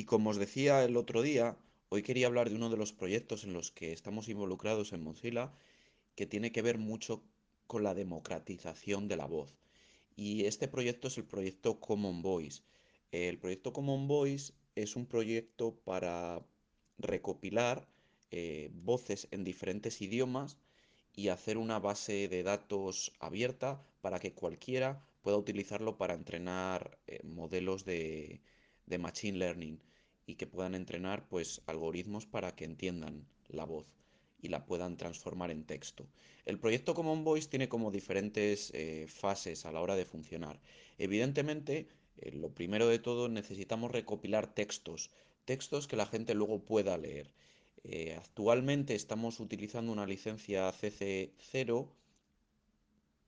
Y como os decía el otro día, hoy quería hablar de uno de los proyectos en los que estamos involucrados en Mozilla, que tiene que ver mucho con la democratización de la voz. Y este proyecto es el proyecto Common Voice. El proyecto Common Voice es un proyecto para recopilar eh, voces en diferentes idiomas y hacer una base de datos abierta para que cualquiera pueda utilizarlo para entrenar eh, modelos de, de machine learning y que puedan entrenar pues algoritmos para que entiendan la voz y la puedan transformar en texto. El proyecto Common Voice tiene como diferentes eh, fases a la hora de funcionar. Evidentemente, eh, lo primero de todo necesitamos recopilar textos, textos que la gente luego pueda leer. Eh, actualmente estamos utilizando una licencia CC0,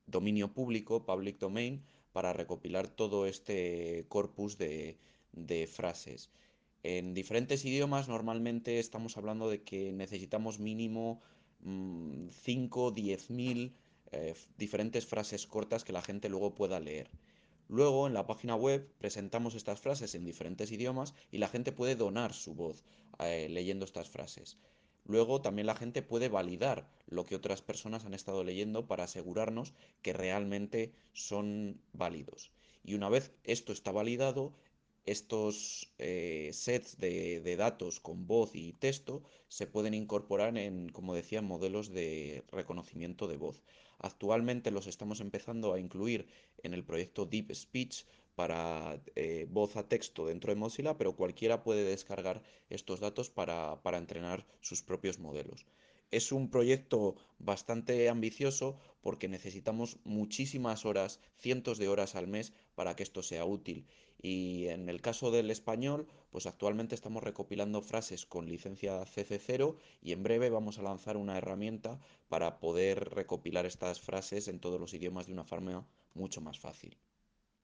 dominio público, public domain, para recopilar todo este corpus de, de frases. En diferentes idiomas normalmente estamos hablando de que necesitamos mínimo mmm, 5 10 mil eh, diferentes frases cortas que la gente luego pueda leer. Luego en la página web presentamos estas frases en diferentes idiomas y la gente puede donar su voz eh, leyendo estas frases. Luego también la gente puede validar lo que otras personas han estado leyendo para asegurarnos que realmente son válidos. Y una vez esto está validado, estos eh, sets de, datos con voz y texto se pueden incorporar en, como decía, modelos de reconocimiento de voz. Actualmente los estamos empezando a incluir en el proyecto Deep Speech para eh, voz a texto dentro de Mozilla, pero cualquiera puede descargar estos datos para entrenar sus propios modelos. Es un proyecto bastante ambicioso porque necesitamos muchísimas horas, cientos de horas al mes para que esto sea útil. Y en el caso del español, pues actualmente estamos recopilando frases con licencia CC0 y en breve vamos a lanzar una herramienta para poder recopilar estas frases en todos los idiomas de una forma mucho más fácil.